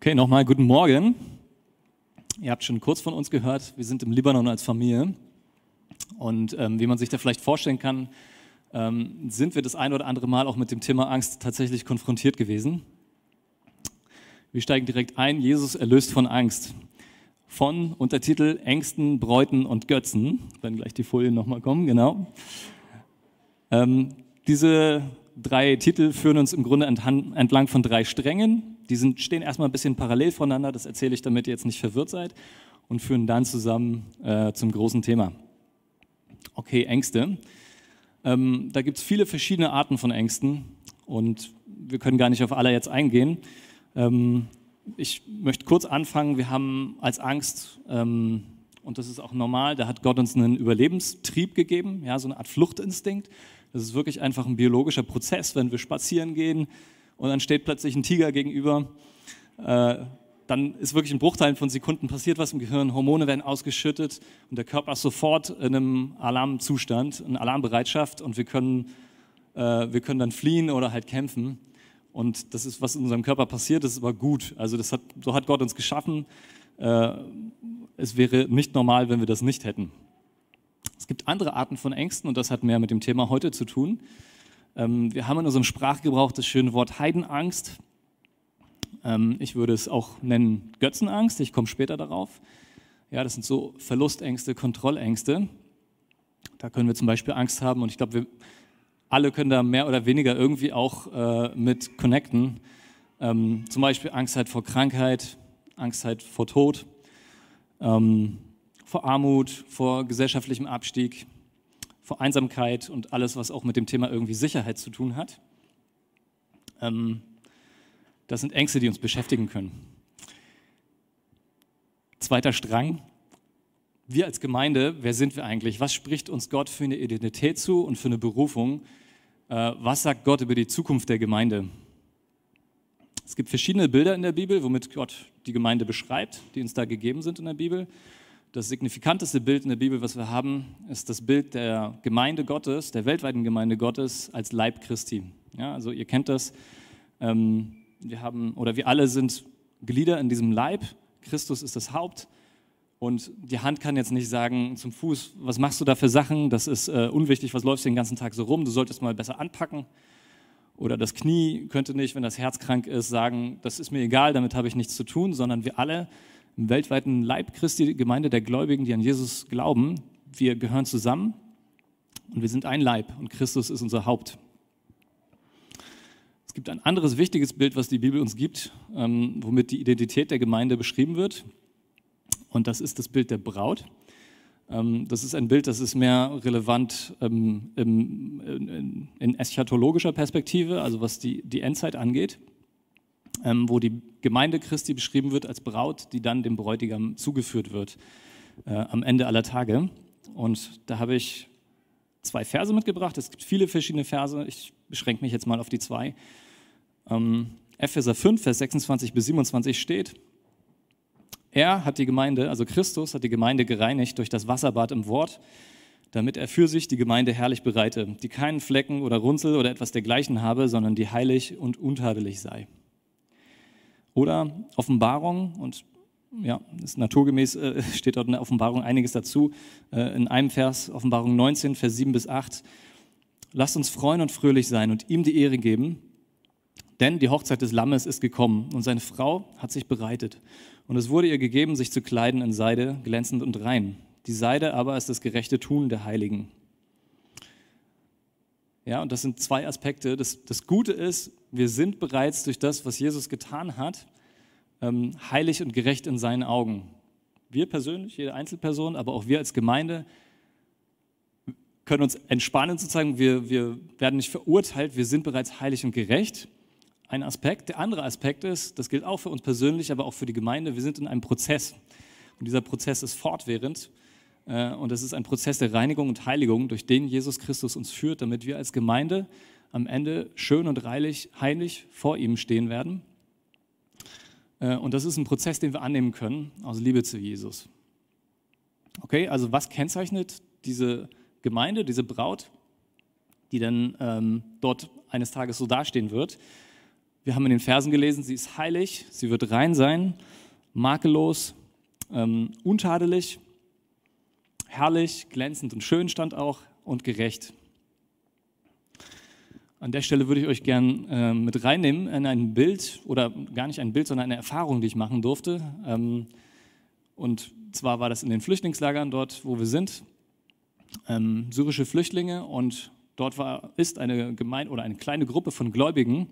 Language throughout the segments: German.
Okay, nochmal guten Morgen. Ihr habt schon kurz von uns gehört, wir sind im Libanon als Familie. Und ähm, wie man sich da vielleicht vorstellen kann, ähm, sind wir das ein oder andere Mal auch mit dem Thema Angst tatsächlich konfrontiert gewesen. Wir steigen direkt ein, Jesus erlöst von Angst. Von Untertitel Ängsten, Bräuten und Götzen, wenn gleich die Folien nochmal kommen, genau. Ähm, diese drei Titel führen uns im Grunde entlang von drei Strängen. Die sind, stehen erstmal ein bisschen parallel voneinander, das erzähle ich, damit ihr jetzt nicht verwirrt seid, und führen dann zusammen äh, zum großen Thema. Okay, Ängste. Ähm, da gibt es viele verschiedene Arten von Ängsten und wir können gar nicht auf alle jetzt eingehen. Ähm, ich möchte kurz anfangen. Wir haben als Angst, ähm, und das ist auch normal, da hat Gott uns einen Überlebenstrieb gegeben, ja, so eine Art Fluchtinstinkt. Das ist wirklich einfach ein biologischer Prozess, wenn wir spazieren gehen und dann steht plötzlich ein Tiger gegenüber. Äh, dann ist wirklich in Bruchteilen von Sekunden passiert was im Gehirn, Hormone werden ausgeschüttet und der Körper ist sofort in einem Alarmzustand, in Alarmbereitschaft und wir können, äh, wir können dann fliehen oder halt kämpfen. Und das ist, was in unserem Körper passiert, das ist aber gut. Also das hat, so hat Gott uns geschaffen. Äh, es wäre nicht normal, wenn wir das nicht hätten. Es gibt andere Arten von Ängsten und das hat mehr mit dem Thema heute zu tun. Ähm, wir haben in unserem Sprachgebrauch das schöne Wort Heidenangst. Ähm, ich würde es auch nennen Götzenangst. Ich komme später darauf. Ja, das sind so Verlustängste, Kontrollängste. Da können wir zum Beispiel Angst haben und ich glaube, wir alle können da mehr oder weniger irgendwie auch äh, mit connecten. Ähm, zum Beispiel Angst halt vor Krankheit, Angst halt vor Tod, ähm, vor Armut, vor gesellschaftlichem Abstieg, vor Einsamkeit und alles, was auch mit dem Thema irgendwie Sicherheit zu tun hat. Ähm, das sind Ängste, die uns beschäftigen können. Zweiter Strang. Wir als Gemeinde, wer sind wir eigentlich? Was spricht uns Gott für eine Identität zu und für eine Berufung? Äh, was sagt Gott über die Zukunft der Gemeinde? Es gibt verschiedene Bilder in der Bibel, womit Gott die Gemeinde beschreibt, die uns da gegeben sind in der Bibel. Das signifikanteste Bild in der Bibel, was wir haben, ist das Bild der Gemeinde Gottes, der weltweiten Gemeinde Gottes als Leib Christi. Ja, also ihr kennt das. Ähm, wir haben oder wir alle sind Glieder in diesem Leib. Christus ist das Haupt. Und die Hand kann jetzt nicht sagen zum Fuß, was machst du da für Sachen? Das ist äh, unwichtig, was läufst du den ganzen Tag so rum? Du solltest mal besser anpacken. Oder das Knie könnte nicht, wenn das Herz krank ist, sagen, das ist mir egal, damit habe ich nichts zu tun, sondern wir alle weltweiten Leib Christi, Gemeinde der Gläubigen, die an Jesus glauben, wir gehören zusammen und wir sind ein Leib und Christus ist unser Haupt. Es gibt ein anderes wichtiges Bild, was die Bibel uns gibt, ähm, womit die Identität der Gemeinde beschrieben wird. Und das ist das Bild der Braut. Ähm, das ist ein Bild, das ist mehr relevant ähm, in, eschatologischer Perspektive, also was die Endzeit angeht ähm, wo die Gemeinde Christi beschrieben wird als Braut, die dann dem Bräutigam zugeführt wird äh, am Ende aller Tage. Und da habe ich zwei Verse mitgebracht. Es gibt viele verschiedene Verse. Ich beschränke mich jetzt mal auf die zwei. Ähm, Epheser 5, Vers 26 bis 27 steht, er hat die Gemeinde, also Christus hat die Gemeinde gereinigt durch das Wasserbad im Wort, damit er für sich die Gemeinde herrlich bereite, die keinen Flecken oder Runzel oder etwas dergleichen habe, sondern die heilig und untadelig sei. Oder Offenbarung, und ja, ist naturgemäß, äh, steht dort in der Offenbarung einiges dazu. Äh, in einem Vers, Offenbarung 19, Vers 7 bis 8. Lasst uns freuen und fröhlich sein und ihm die Ehre geben, denn die Hochzeit des Lammes ist gekommen und seine Frau hat sich bereitet. Und es wurde ihr gegeben, sich zu kleiden in Seide, glänzend und rein. Die Seide aber ist das gerechte Tun der Heiligen. Ja, und das sind zwei Aspekte. Das, das Gute ist, wir sind bereits durch das, was Jesus getan hat, ähm, heilig und gerecht in seinen Augen. Wir persönlich, jede Einzelperson, aber auch wir als Gemeinde können uns entspannen sozusagen. Wir, wir werden nicht verurteilt, wir sind bereits heilig und gerecht. Ein Aspekt. Der andere Aspekt ist, das gilt auch für uns persönlich, aber auch für die Gemeinde, wir sind in einem Prozess. Und dieser Prozess ist fortwährend. Äh, und das ist ein Prozess der Reinigung und Heiligung, durch den Jesus Christus uns führt, damit wir als Gemeinde am Ende schön und reilig, heilig vor ihm stehen werden. Äh, und das ist ein Prozess, den wir annehmen können aus Liebe zu Jesus. Okay, also was kennzeichnet diese Gemeinde, diese Braut, die dann ähm, dort eines Tages so dastehen wird? Wir haben in den Versen gelesen, sie ist heilig, sie wird rein sein, makellos, ähm, untadelig, herrlich, glänzend und schön stand auch und gerecht. An der Stelle würde ich euch gern äh, mit reinnehmen in ein Bild oder gar nicht ein Bild, sondern eine Erfahrung, die ich machen durfte. Ähm, und zwar war das in den Flüchtlingslagern dort, wo wir sind, ähm, syrische Flüchtlinge und dort war, ist eine Gemeinde oder eine kleine Gruppe von Gläubigen,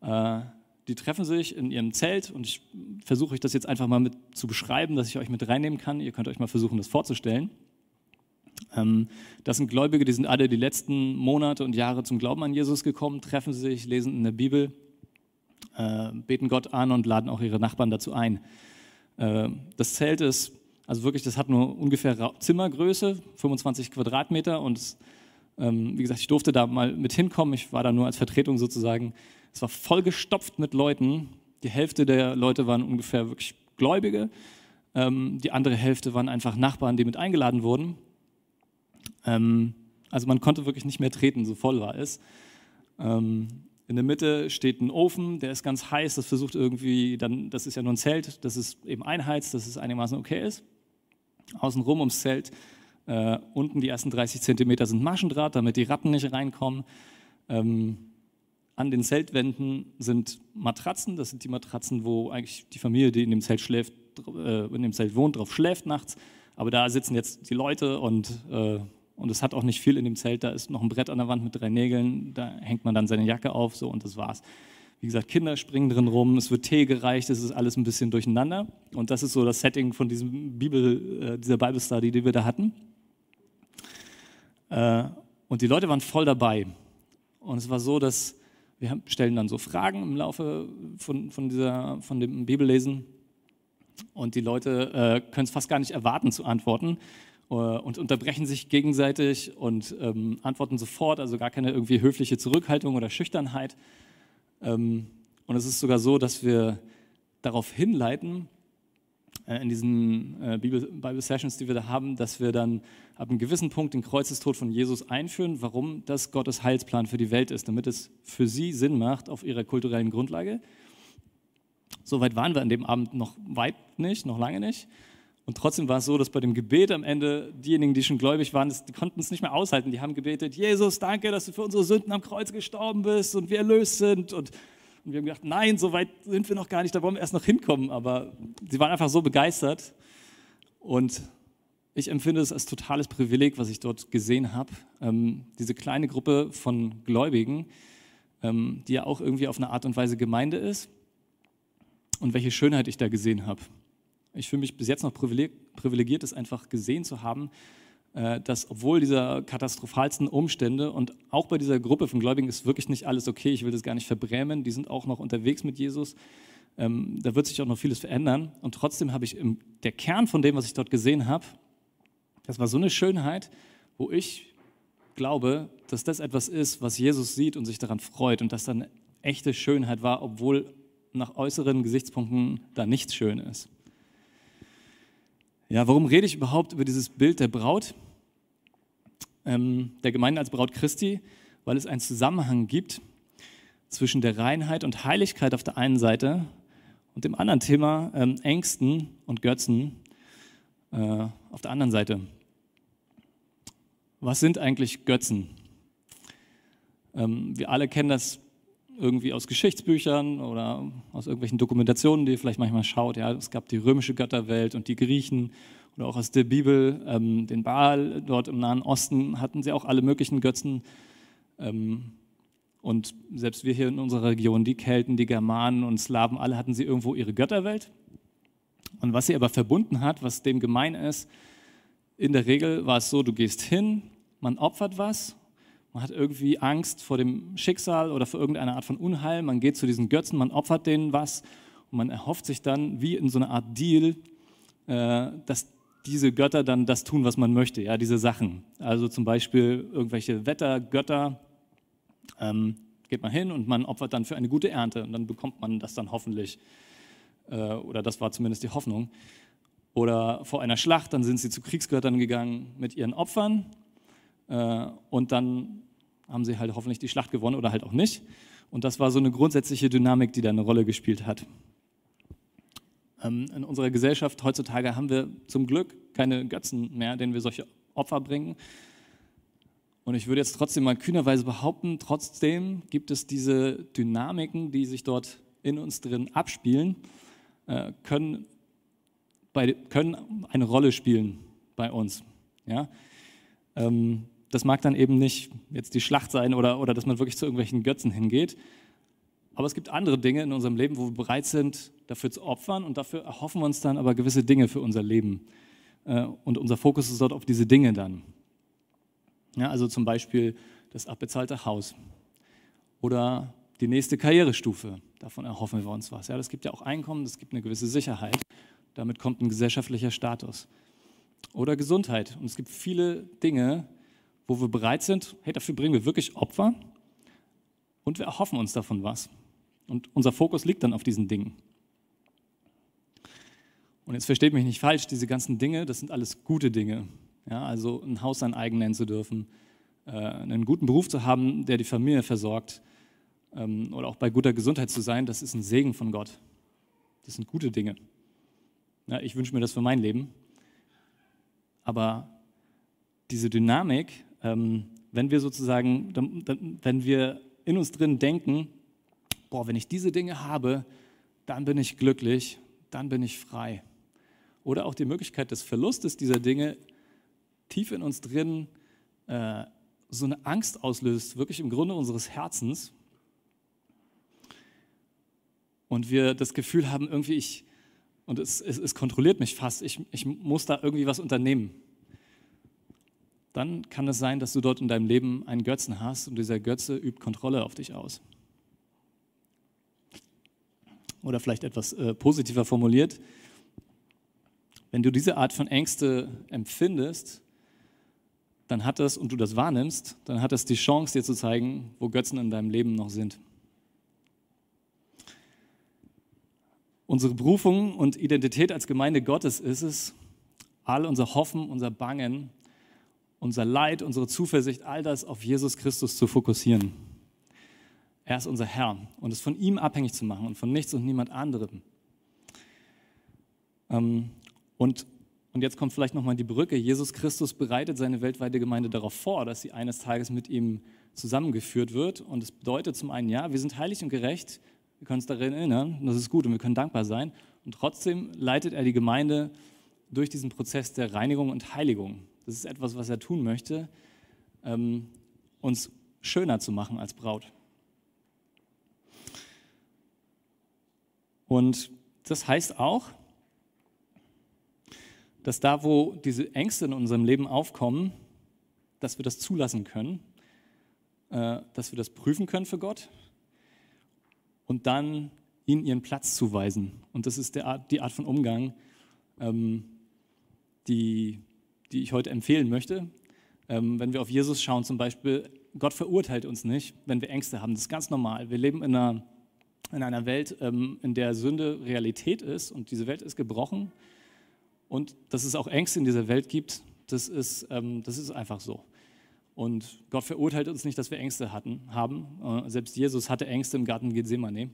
äh, die treffen sich in ihrem Zelt und ich versuche euch das jetzt einfach mal mit zu beschreiben, dass ich euch mit reinnehmen kann. Ihr könnt euch mal versuchen, das vorzustellen. Ähm, das sind Gläubige, die sind alle die letzten Monate und Jahre zum Glauben an Jesus gekommen, treffen sich, lesen in der Bibel, äh, beten Gott an und laden auch ihre Nachbarn dazu ein. Äh, das Zelt ist, also wirklich, das hat nur ungefähr Zimmergröße, 25 Quadratmeter und ähm, wie gesagt, ich durfte da mal mit hinkommen. Ich war da nur als Vertretung sozusagen. Es war vollgestopft mit Leuten. Die Hälfte der Leute waren ungefähr wirklich Gläubige. Ähm, die andere Hälfte waren einfach Nachbarn, die mit eingeladen wurden. Ähm, also man konnte wirklich nicht mehr treten, so voll war es. Ähm, in der Mitte steht ein Ofen, der ist ganz heiß. Das versucht irgendwie, dann, das ist ja nur ein Zelt, das ist eben einheizt, dass es einigermaßen okay ist. Außenrum ums Zelt, äh, unten die ersten 30 Zentimeter sind Maschendraht, damit die Ratten nicht reinkommen. Ähm, an den Zeltwänden sind Matratzen, das sind die Matratzen, wo eigentlich die Familie, die in dem Zelt schläft, äh, in dem Zelt wohnt, drauf schläft nachts. Aber da sitzen jetzt die Leute und äh, und es hat auch nicht viel in dem Zelt. Da ist noch ein Brett an der Wand mit drei Nägeln. Da hängt man dann seine Jacke auf, so und das war's. Wie gesagt, Kinder springen drin rum, es wird Tee gereicht, es ist alles ein bisschen durcheinander. Und das ist so das Setting von diesem Bibel, äh, dieser Bible Study, die wir da hatten. Äh, und die Leute waren voll dabei. Und es war so, dass wir stellen dann so Fragen im Laufe von, von, dieser, von dem Bibellesen. Und die Leute äh, können es fast gar nicht erwarten zu antworten. Äh, und unterbrechen sich gegenseitig und ähm, antworten sofort, also gar keine irgendwie höfliche Zurückhaltung oder Schüchternheit. Ähm, und es ist sogar so, dass wir darauf hinleiten, in diesen äh, Bible Sessions, die wir da haben, dass wir dann ab einem gewissen Punkt den Kreuzestod von Jesus einführen, warum das Gottes Heilsplan für die Welt ist, damit es für sie Sinn macht auf ihrer kulturellen Grundlage. Soweit waren wir an dem Abend noch weit nicht, noch lange nicht. Und trotzdem war es so, dass bei dem Gebet am Ende diejenigen, die schon gläubig waren, die konnten es nicht mehr aushalten. Die haben gebetet, Jesus, danke, dass du für unsere Sünden am Kreuz gestorben bist und wir erlöst sind. Und, und wir haben gedacht, nein, so weit sind wir noch gar nicht, da wollen wir erst noch hinkommen. Aber sie waren einfach so begeistert. Und ich empfinde es als totales Privileg, was ich dort gesehen habe. Ähm, diese kleine Gruppe von Gläubigen, ähm, die ja auch irgendwie auf eine Art und Weise Gemeinde ist. Und welche Schönheit ich da gesehen habe. Ich fühle mich bis jetzt noch privilegiert, es einfach gesehen zu haben, dass obwohl dieser katastrophalsten Umstände und auch bei dieser Gruppe von Gläubigen ist wirklich nicht alles okay, ich will das gar nicht verbrämen, die sind auch noch unterwegs mit Jesus, ähm, da wird sich auch noch vieles verändern und trotzdem habe ich im, der Kern von dem, was ich dort gesehen habe, das war so eine Schönheit, wo ich glaube, dass das etwas ist, was Jesus sieht und sich daran freut und dass dann echte Schönheit war, obwohl nach äußeren Gesichtspunkten da nichts schön ist. Ja, warum rede ich überhaupt über dieses Bild der Braut, ähm, der Gemeinde als Braut Christi? Weil es einen Zusammenhang gibt zwischen der Reinheit und Heiligkeit auf der einen Seite und dem anderen Thema ähm, Ängsten und Götzen äh, auf der anderen Seite. Was sind eigentlich Götzen? Ähm, wir alle kennen das irgendwie aus Geschichtsbüchern oder aus irgendwelchen Dokumentationen, die ihr vielleicht manchmal schaut. Ja, es gab die römische Götterwelt und die Griechen oder auch aus der Bibel ähm, den Baal. Dort im Nahen Osten hatten sie auch alle möglichen Götzen. Ähm, und selbst wir hier in unserer Region, die Kelten, die Germanen und Slawen, alle hatten sie irgendwo ihre Götterwelt. Und was sie aber verbunden hat, was dem gemein ist, in der Regel war es so, du gehst hin, man opfert was man hat irgendwie Angst vor dem Schicksal oder vor irgendeiner Art von Unheil. Man geht zu diesen Götzen, man opfert denen was und man erhofft sich dann, wie in so einer Art Deal, äh, dass diese Götter dann das tun, was man möchte, ja, diese Sachen. Also zum Beispiel irgendwelche Wettergötter, ähm, geht man hin und man opfert dann für eine gute Ernte und dann bekommt man das dann hoffentlich. Äh, oder das war zumindest die Hoffnung. Oder vor einer Schlacht, dann sind sie zu Kriegsgöttern gegangen mit ihren Opfern und dann haben sie halt hoffentlich die Schlacht gewonnen oder halt auch nicht. Und das war so eine grundsätzliche Dynamik, die da eine Rolle gespielt hat. Ähm, in unserer Gesellschaft heutzutage haben wir zum Glück keine Götzen mehr, denen wir solche Opfer bringen. Und ich würde jetzt trotzdem mal kühnerweise behaupten, trotzdem gibt es diese Dynamiken, die sich dort in uns drin abspielen, äh, können, bei, können eine Rolle spielen bei uns. Ja? Ähm, das mag dann eben nicht jetzt die Schlacht sein oder, oder dass man wirklich zu irgendwelchen Götzen hingeht. Aber es gibt andere Dinge in unserem Leben, wo wir bereit sind, dafür zu opfern und dafür erhoffen wir uns dann aber gewisse Dinge für unser Leben. Äh, und unser Fokus ist dort auf diese Dinge dann. Ja, also zum Beispiel das abbezahlte Haus oder die nächste Karrierestufe. Davon erhoffen wir uns was. Ja, das gibt ja auch Einkommen, das gibt eine gewisse Sicherheit. Damit kommt ein gesellschaftlicher Status. Oder Gesundheit. Und es gibt viele Dinge, wo wir bereit sind, hey, dafür bringen wir wirklich Opfer und wir erhoffen uns davon was. Und unser Fokus liegt dann auf diesen Dingen. Und jetzt versteht mich nicht falsch, diese ganzen Dinge, das sind alles gute Dinge. Ja, also ein Haus sein eigen nennen zu dürfen, äh, einen guten Beruf zu haben, der die Familie versorgt ähm, oder auch bei guter Gesundheit zu sein, das ist ein Segen von Gott. Das sind gute Dinge. Ja, ich wünsche mir das für mein Leben. Aber diese Dynamik, wenn wir sozusagen, wenn wir in uns drin denken, boah, wenn ich diese Dinge habe, dann bin ich glücklich, dann bin ich frei. Oder auch die Möglichkeit des Verlustes dieser Dinge tief in uns drin äh, so eine Angst auslöst, wirklich im Grunde unseres Herzens. Und wir das Gefühl haben, irgendwie ich, und es, es, es kontrolliert mich fast, ich, ich muss da irgendwie was unternehmen dann kann es sein, dass du dort in deinem Leben einen Götzen hast und dieser Götze übt Kontrolle auf dich aus. Oder vielleicht etwas äh, positiver formuliert, wenn du diese Art von Ängste empfindest, dann hat es, und du das wahrnimmst, dann hat es die Chance, dir zu zeigen, wo Götzen in deinem Leben noch sind. Unsere Berufung und Identität als Gemeinde Gottes ist es, all unser Hoffen, unser Bangen unser Leid, unsere Zuversicht, all das auf Jesus Christus zu fokussieren. Er ist unser Herr und es von ihm abhängig zu machen und von nichts und niemand anderem. Ähm, und, und jetzt kommt vielleicht nochmal die Brücke. Jesus Christus bereitet seine weltweite Gemeinde darauf vor, dass sie eines Tages mit ihm zusammengeführt wird. Und es bedeutet zum einen, ja, wir sind heilig und gerecht, wir können uns daran erinnern, das ist gut und wir können dankbar sein. Und trotzdem leitet er die Gemeinde durch diesen Prozess der Reinigung und Heiligung. Das ist etwas, was er tun möchte, ähm, uns schöner zu machen als Braut. Und das heißt auch, dass da, wo diese Ängste in unserem Leben aufkommen, dass wir das zulassen können, äh, dass wir das prüfen können für Gott und dann ihnen ihren Platz zuweisen. Und das ist Art, die Art von Umgang, ähm, die die ich heute empfehlen möchte. Ähm, wenn wir auf Jesus schauen, zum Beispiel, Gott verurteilt uns nicht, wenn wir Ängste haben. Das ist ganz normal. Wir leben in einer, in einer Welt, ähm, in der Sünde Realität ist und diese Welt ist gebrochen. Und dass es auch Ängste in dieser Welt gibt, das ist, ähm, das ist einfach so. Und Gott verurteilt uns nicht, dass wir Ängste hatten, haben. Äh, selbst Jesus hatte Ängste im Garten Gethsemane.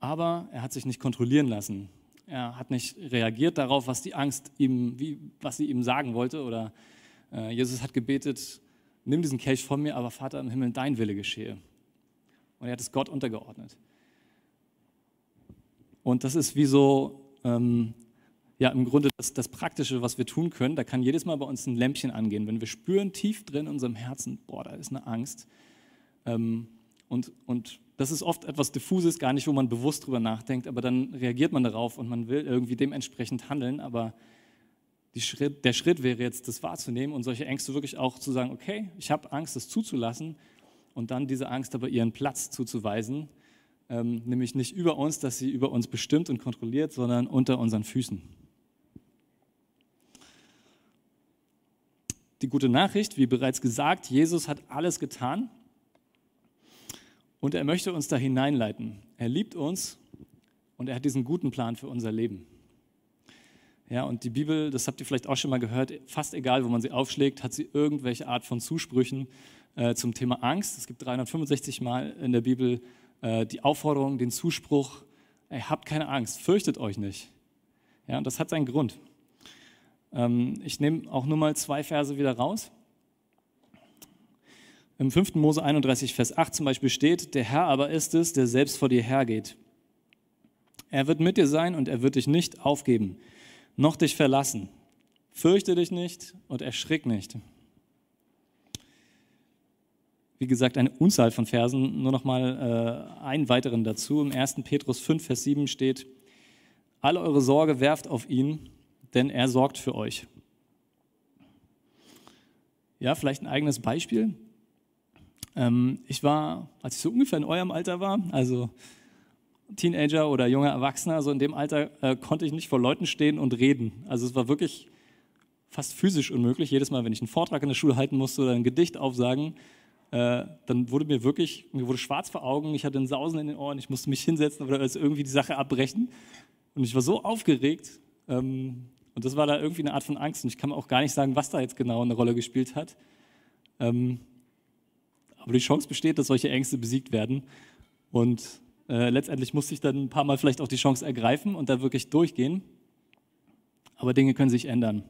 Aber er hat sich nicht kontrollieren lassen er hat nicht reagiert darauf, was die Angst ihm, wie, was sie ihm sagen wollte. Oder äh, Jesus hat gebetet, nimm diesen Kelch von mir, aber Vater im Himmel, dein Wille geschehe. Und er hat es Gott untergeordnet. Und das ist wie so, ähm, ja, im Grunde das, das, Praktische, was wir tun können. Da kann jedes Mal bei uns ein Lämpchen angehen. Wenn wir spüren tief drin in unserem Herzen, boah, da ist eine Angst. Ähm, und, und das ist oft etwas Diffuses, gar nicht, wo man bewusst drüber nachdenkt, aber dann reagiert man darauf und man will irgendwie dementsprechend handeln. Aber Schritt, der Schritt wäre jetzt, das wahrzunehmen und solche Ängste wirklich auch zu sagen, okay, ich habe Angst, das zuzulassen und dann diese Angst aber ihren Platz zuzuweisen, ähm, nämlich nicht über uns, dass sie über uns bestimmt und kontrolliert, sondern unter unseren Füßen. Die gute Nachricht, wie bereits gesagt, Jesus hat alles getan, und er möchte uns da hineinleiten. Er liebt uns und er hat diesen guten Plan für unser Leben. Ja, und die Bibel, das habt ihr vielleicht auch schon mal gehört, fast egal, wo man sie aufschlägt, hat sie irgendwelche Art von Zusprüchen, äh, zum Thema Angst. Es gibt 365 Mal in der Bibel äh, die Aufforderung, den Zuspruch, ey, habt keine Angst, fürchtet euch nicht. Ja, und das hat seinen Grund. Ähm, ich nehme auch nur mal zwei Verse wieder raus. Im 5. Mose 31, Vers 8 zum Beispiel steht, der Herr aber ist es, der selbst vor dir hergeht. Er wird mit dir sein und er wird dich nicht aufgeben, noch dich verlassen. Fürchte dich nicht und erschrick nicht. Wie gesagt, eine Unzahl von Versen, nur noch mal äh, einen weiteren dazu. Im 1. Petrus 5, Vers 7 steht, alle eure Sorge werft auf ihn, denn er sorgt für euch. Ja, vielleicht ein eigenes Beispiel. Ähm, ich war, als ich so ungefähr in eurem Alter war, also Teenager oder junger Erwachsener, so in dem Alter äh, konnte ich nicht vor Leuten stehen und reden. Also es war wirklich fast physisch unmöglich. Jedes Mal, wenn ich einen Vortrag in der Schule halten musste oder ein Gedicht aufsagen, äh, dann wurde mir wirklich, mir wurde schwarz vor Augen, ich hatte ein Sausen in den Ohren, ich musste mich hinsetzen oder irgendwie die Sache abbrechen. Und ich war so aufgeregt. Ähm, und das war da irgendwie eine Art von Angst. Und ich kann auch gar nicht sagen, was da jetzt genau eine Rolle gespielt hat. Ähm, aber die Chance besteht, dass solche Ängste besiegt werden. Und äh, letztendlich musste ich dann ein paar Mal vielleicht auch die Chance ergreifen und da wirklich durchgehen. Aber Dinge können sich ändern.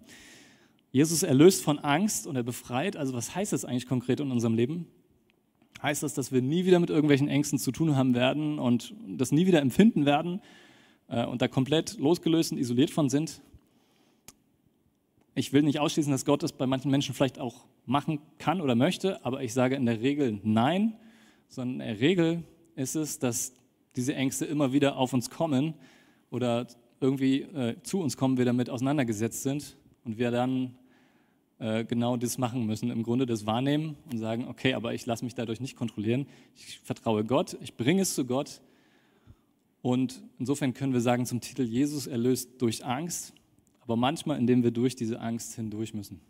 Jesus erlöst von Angst und er befreit. Also was heißt das eigentlich konkret in unserem Leben? Heißt das, dass wir nie wieder mit irgendwelchen Ängsten zu tun haben werden und das nie wieder empfinden werden äh, und da komplett losgelöst und isoliert von sind? Ich will nicht ausschließen, dass Gott das bei manchen Menschen vielleicht auch machen kann oder möchte, aber ich sage in der Regel nein, sondern in der Regel ist es, dass diese Ängste immer wieder auf uns kommen oder irgendwie äh, zu uns kommen, wir damit auseinandergesetzt sind und wir dann äh, genau das machen müssen, im Grunde das wahrnehmen und sagen, okay, aber ich lasse mich dadurch nicht kontrollieren, ich vertraue Gott, ich bringe es zu Gott. Und insofern können wir sagen zum Titel Jesus erlöst durch Angst, aber manchmal, indem wir durch diese Angst hindurch müssen.